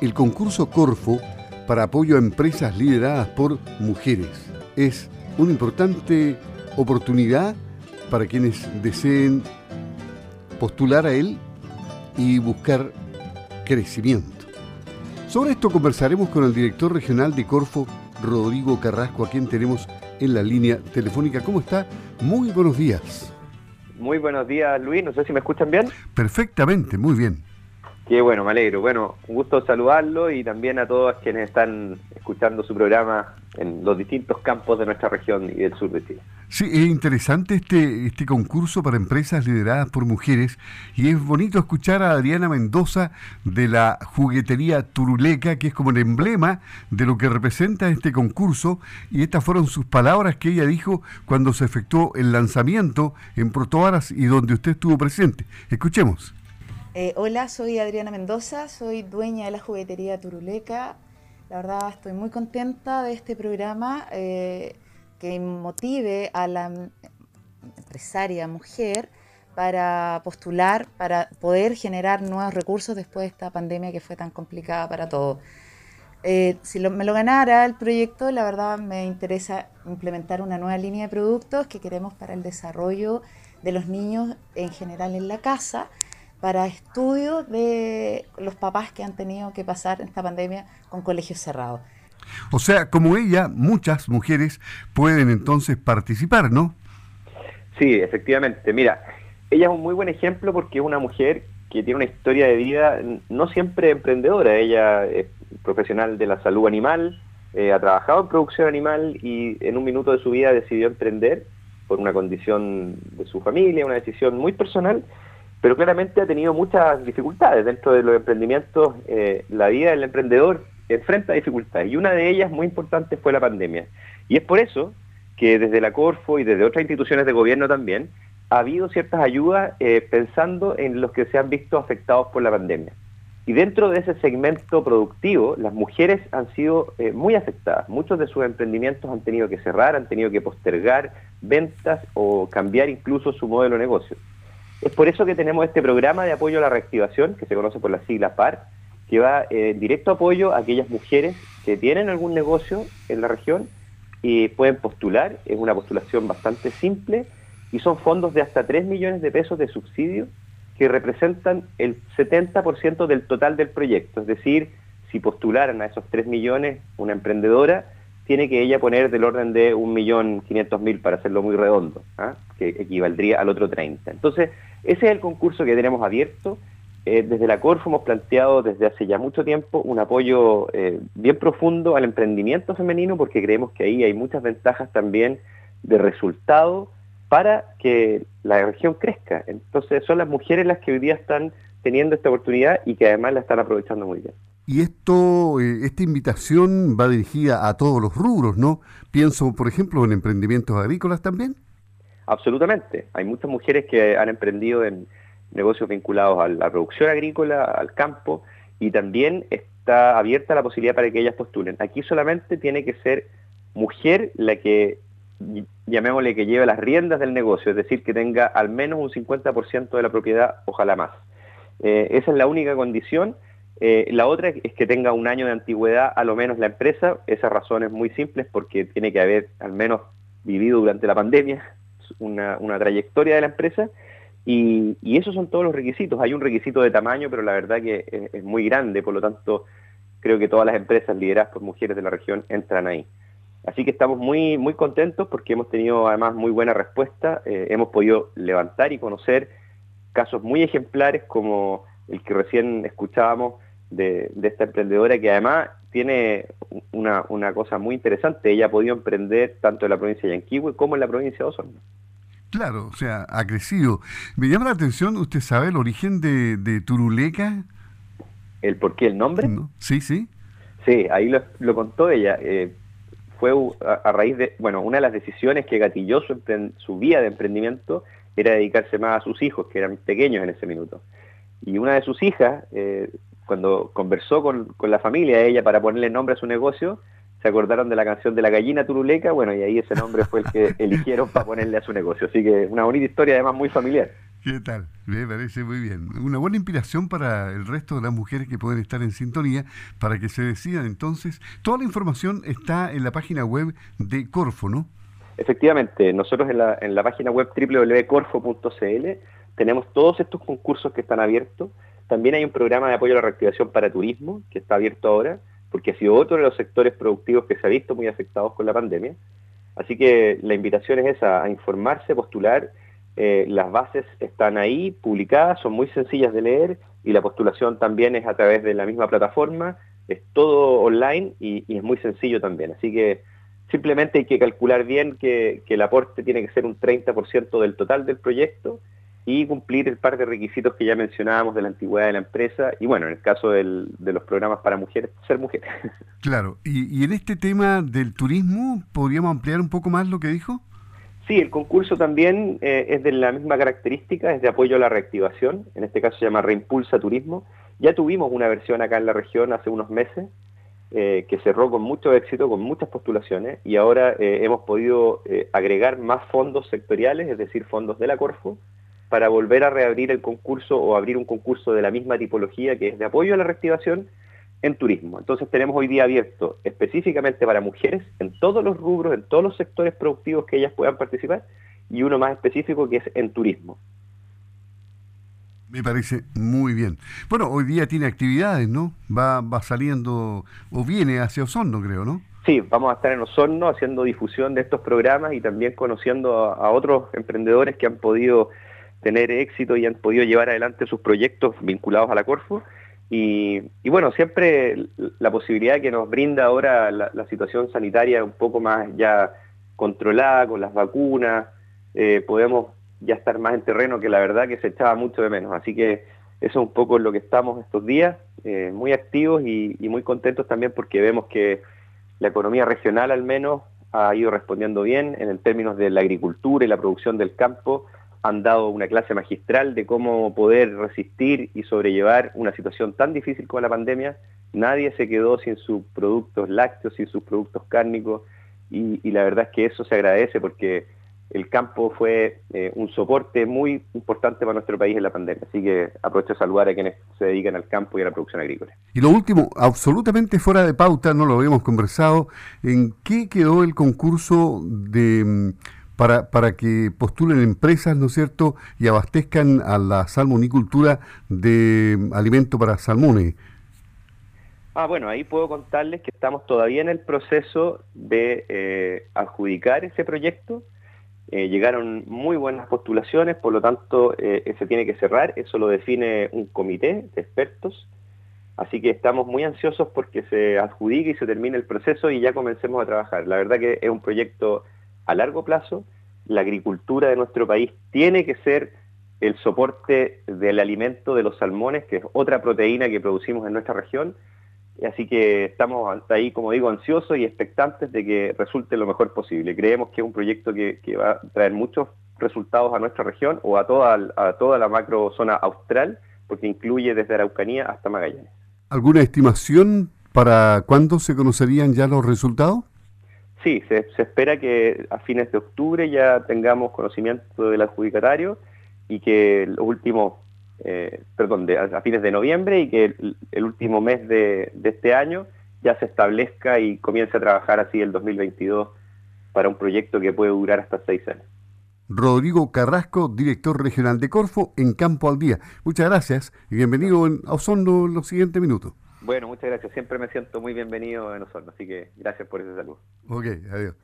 el concurso Corfo para apoyo a empresas lideradas por mujeres. Es una importante oportunidad para quienes deseen postular a él y buscar crecimiento. Sobre esto conversaremos con el director regional de Corfo, Rodrigo Carrasco, a quien tenemos en la línea telefónica. ¿Cómo está? Muy buenos días. Muy buenos días, Luis. No sé si me escuchan bien. Perfectamente, muy bien. Qué bueno, me alegro. Bueno, un gusto saludarlo y también a todos quienes están escuchando su programa en los distintos campos de nuestra región y del sur de Chile. Sí, es interesante este, este concurso para empresas lideradas por mujeres y es bonito escuchar a Adriana Mendoza de la juguetería Turuleca, que es como el emblema de lo que representa este concurso y estas fueron sus palabras que ella dijo cuando se efectuó el lanzamiento en Protoaras y donde usted estuvo presente. Escuchemos. Eh, hola, soy Adriana Mendoza, soy dueña de la juguetería Turuleca. La verdad estoy muy contenta de este programa eh, que motive a la empresaria mujer para postular, para poder generar nuevos recursos después de esta pandemia que fue tan complicada para todos. Eh, si me lo ganara el proyecto, la verdad me interesa implementar una nueva línea de productos que queremos para el desarrollo de los niños en general en la casa para estudio de los papás que han tenido que pasar esta pandemia con colegios cerrados. O sea, como ella, muchas mujeres pueden entonces participar, ¿no? Sí, efectivamente. Mira, ella es un muy buen ejemplo porque es una mujer que tiene una historia de vida no siempre emprendedora. Ella es profesional de la salud animal, eh, ha trabajado en producción animal y en un minuto de su vida decidió emprender por una condición de su familia, una decisión muy personal pero claramente ha tenido muchas dificultades dentro de los emprendimientos. Eh, la vida del emprendedor enfrenta dificultades y una de ellas muy importante fue la pandemia. Y es por eso que desde la Corfo y desde otras instituciones de gobierno también ha habido ciertas ayudas eh, pensando en los que se han visto afectados por la pandemia. Y dentro de ese segmento productivo, las mujeres han sido eh, muy afectadas. Muchos de sus emprendimientos han tenido que cerrar, han tenido que postergar ventas o cambiar incluso su modelo de negocio. Es por eso que tenemos este programa de apoyo a la reactivación, que se conoce por la sigla PAR, que va en eh, directo apoyo a aquellas mujeres que tienen algún negocio en la región y pueden postular. Es una postulación bastante simple y son fondos de hasta 3 millones de pesos de subsidio que representan el 70% del total del proyecto. Es decir, si postularan a esos 3 millones una emprendedora, tiene que ella poner del orden de 1.500.000 para hacerlo muy redondo, ¿ah? que equivaldría al otro 30. Entonces, ese es el concurso que tenemos abierto. Eh, desde la Corfo hemos planteado desde hace ya mucho tiempo un apoyo eh, bien profundo al emprendimiento femenino porque creemos que ahí hay muchas ventajas también de resultado para que la región crezca. Entonces son las mujeres las que hoy día están teniendo esta oportunidad y que además la están aprovechando muy bien. Y esto, eh, esta invitación va dirigida a todos los rubros, ¿no? Pienso, por ejemplo, en emprendimientos agrícolas también. Absolutamente. Hay muchas mujeres que han emprendido en negocios vinculados a la producción agrícola, al campo, y también está abierta la posibilidad para que ellas postulen. Aquí solamente tiene que ser mujer la que, llamémosle, que lleve las riendas del negocio, es decir, que tenga al menos un 50% de la propiedad, ojalá más. Eh, esa es la única condición eh, la otra es que tenga un año de antigüedad a lo menos la empresa. Esa razón es muy simple porque tiene que haber al menos vivido durante la pandemia una, trayectoria de la empresa y, esos son todos los requisitos. Hay un requisito de tamaño, pero la verdad que es, muy grande, por lo tanto creo que todas las empresas lideradas por mujeres de la región entran ahí. Así que estamos muy, muy contentos porque hemos tenido además muy buena respuesta. Eh, hemos podido levantar y conocer casos muy ejemplares como el que recién escuchábamos de, esta emprendedora que además tiene una, cosa muy interesante. Ella ha podido emprender tanto en la provincia de Yanquihue como en la provincia de Osorno. Claro, o sea, ha crecido. Me llama la atención, ¿usted sabe el origen de, Turuleca? ¿El por qué el nombre? Sí, sí. Sí, ahí lo, contó ella. Eh, fue a, raíz de, bueno, una de las decisiones que gatilló su, su vía de emprendimiento era dedicarse más a sus hijos, que eran pequeños en ese minuto. Y una de sus hijas, eh, cuando conversó con, la familia ella para ponerle nombre a su negocio, se acordaron de la canción de la gallina turuleca, bueno, y ahí ese nombre fue el que eligieron para ponerle a su negocio. Así que una bonita historia, además muy familiar. ¿Qué tal? Me parece muy bien. Una buena inspiración para el resto de las mujeres que pueden estar en sintonía para que se decidan entonces. Toda la información está en la página web de Corfo, ¿no? Efectivamente, nosotros en la, en la página web www.corfo.cl tenemos todos estos concursos que están abiertos. También hay un programa de apoyo a la reactivación para turismo que está abierto ahora, porque ha sido otro de los sectores productivos que se ha visto muy afectados con la pandemia. Así que la invitación es esa, a informarse, postular eh, las bases están ahí, publicadas, son muy sencillas de leer y la postulación también es a través de la misma plataforma, es todo online y, es muy sencillo también. Así que simplemente hay que calcular bien que, el aporte tiene que ser un 30% del total del proyecto y cumplir el par de requisitos que ya mencionábamos de la antigüedad de la empresa y bueno, en el caso de los programas para mujeres, ser mujeres. Claro, y, y en este tema del turismo, ¿podríamos ampliar un poco más lo que dijo? Sí, el concurso también eh, es de la misma característica, es de apoyo a la reactivación, en este caso se llama Reimpulsa Turismo. Ya tuvimos una versión acá en la región hace unos meses eh, que cerró con mucho éxito, con muchas postulaciones, y ahora eh, hemos podido agregar más fondos sectoriales, es decir, fondos de la Corfo, para volver a reabrir el concurso o abrir un concurso de la misma tipología que es de apoyo a la reactivación, en turismo. Entonces tenemos hoy día abierto específicamente para mujeres en todos los rubros, en todos los sectores productivos que ellas puedan participar y uno más específico que es en turismo. Me parece muy bien. Bueno, hoy día tiene actividades, ¿no? Va, va saliendo o viene hacia Osorno, creo, ¿no? Sí, vamos a estar en Osorno haciendo difusión de estos programas y también conociendo a otros emprendedores que han podido tener éxito y han podido llevar adelante sus proyectos vinculados a la Corfo y, bueno, siempre la posibilidad que nos brinda ahora la, situación sanitaria un poco más ya controlada con las vacunas, eh, podemos ya estar más en terreno que la verdad que se echaba mucho de menos. Así que eso es un poco lo que estamos estos días, eh, muy activos y, y muy contentos también porque vemos que la economía regional al menos ha ido respondiendo bien en el términos de la agricultura y la producción del campo han dado una clase magistral de cómo poder resistir y sobrellevar una situación tan difícil como la pandemia. Nadie se quedó sin sus productos lácteos, sin sus productos cárnicos, y, la verdad es que eso se agradece porque el campo fue eh, un soporte muy importante para nuestro país en la pandemia. Así que aprovecho a saludar a quienes se dedican al campo y a la producción agrícola. Y lo último, absolutamente fuera de pauta, no lo habíamos conversado, ¿en qué quedó el concurso de para, para que postulen empresas, ¿no es cierto?, y abastezcan a la salmonicultura de alimento para salmones. Ah, bueno, ahí puedo contarles que estamos todavía en el proceso de eh, adjudicar ese proyecto. Eh, llegaron muy buenas postulaciones, por lo tanto, eh, se tiene que cerrar. Eso lo define un comité de expertos. Así que estamos muy ansiosos porque se adjudique y se termine el proceso y ya comencemos a trabajar. La verdad que es un proyecto a largo plazo, la agricultura de nuestro país tiene que ser el soporte del alimento de los salmones, que es otra proteína que producimos en nuestra región. Así que estamos ahí, como digo, ansiosos y expectantes de que resulte lo mejor posible. Creemos que es un proyecto que, va a traer muchos resultados a nuestra región o a toda, a toda la macro zona austral, porque incluye desde Araucanía hasta Magallanes. ¿Alguna estimación para cuándo se conocerían ya los resultados? Sí, se, espera que a fines de octubre ya tengamos conocimiento del adjudicatario y que los últimos, eh, perdón, a fines de noviembre y que el, último mes de, este año ya se establezca y comience a trabajar así el 2022 para un proyecto que puede durar hasta seis años. Rodrigo Carrasco, director regional de Corfo en Campo al Día. Muchas gracias y bienvenido a Osorno en los siguientes minutos. Bueno, muchas gracias. Siempre me siento muy bienvenido en Osorno, así que gracias por ese saludo. Ok, adiós.